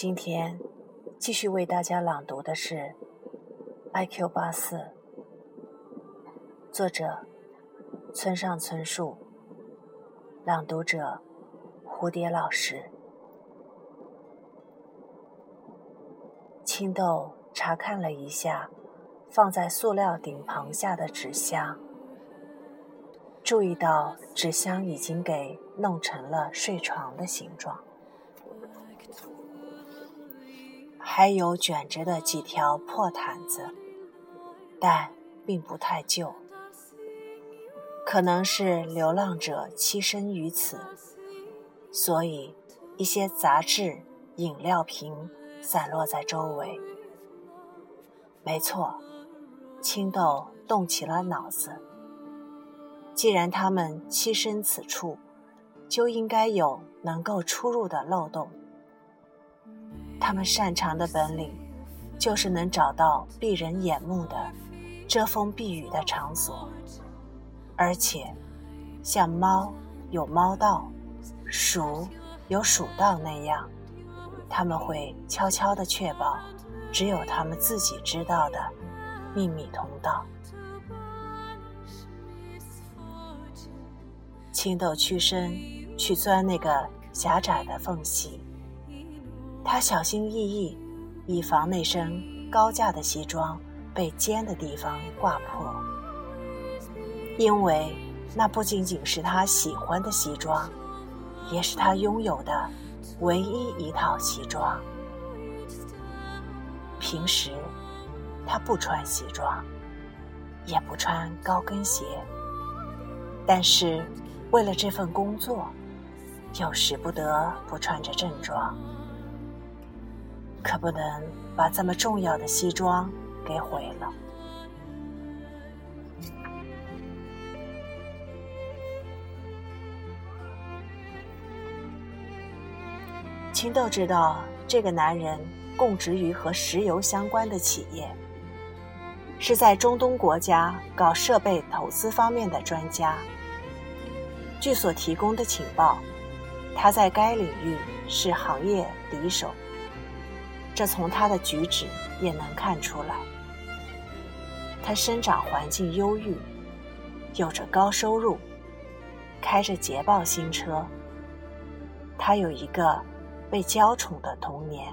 今天继续为大家朗读的是《I.Q. 八四》，作者村上春树，朗读者蝴蝶老师。青豆查看了一下放在塑料顶棚下的纸箱，注意到纸箱已经给弄成了睡床的形状。还有卷着的几条破毯子，但并不太旧，可能是流浪者栖身于此，所以一些杂志、饮料瓶散落在周围。没错，青豆动起了脑子。既然他们栖身此处，就应该有能够出入的漏洞。他们擅长的本领，就是能找到避人眼目的遮风避雨的场所，而且像猫有猫道，鼠有鼠道那样，他们会悄悄地确保只有他们自己知道的秘密通道。青豆屈身去钻那个狭窄的缝隙。他小心翼翼，以防那身高价的西装被尖的地方挂破，因为那不仅仅是他喜欢的西装，也是他拥有的唯一一套西装。平时他不穿西装，也不穿高跟鞋，但是为了这份工作，又使不得不穿着正装。可不能把这么重要的西装给毁了。青豆知道，这个男人供职于和石油相关的企业，是在中东国家搞设备投资方面的专家。据所提供的情报，他在该领域是行业敌手。这从他的举止也能看出来。他生长环境优裕，有着高收入，开着捷豹新车。他有一个被娇宠的童年，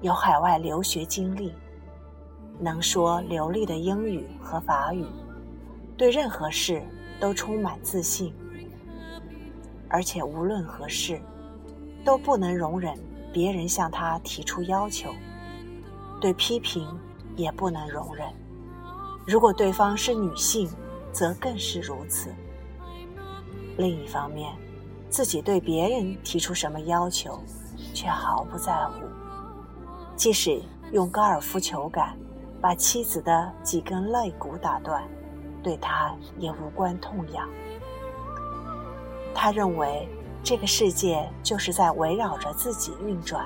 有海外留学经历，能说流利的英语和法语，对任何事都充满自信，而且无论何事都不能容忍。别人向他提出要求，对批评也不能容忍。如果对方是女性，则更是如此。另一方面，自己对别人提出什么要求，却毫不在乎。即使用高尔夫球杆把妻子的几根肋骨打断，对他也无关痛痒。他认为。这个世界就是在围绕着自己运转，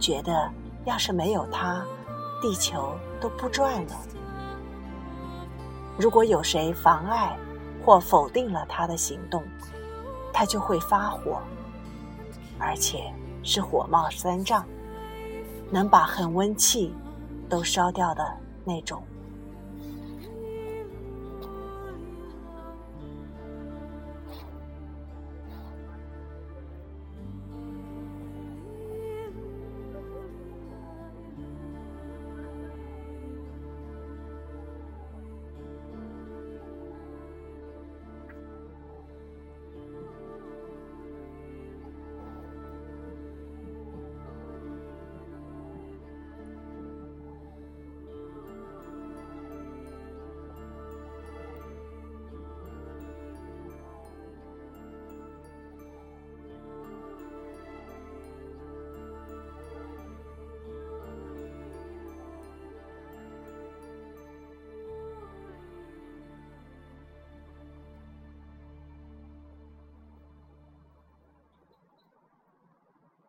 觉得要是没有他，地球都不转了。如果有谁妨碍或否定了他的行动，他就会发火，而且是火冒三丈，能把恒温器都烧掉的那种。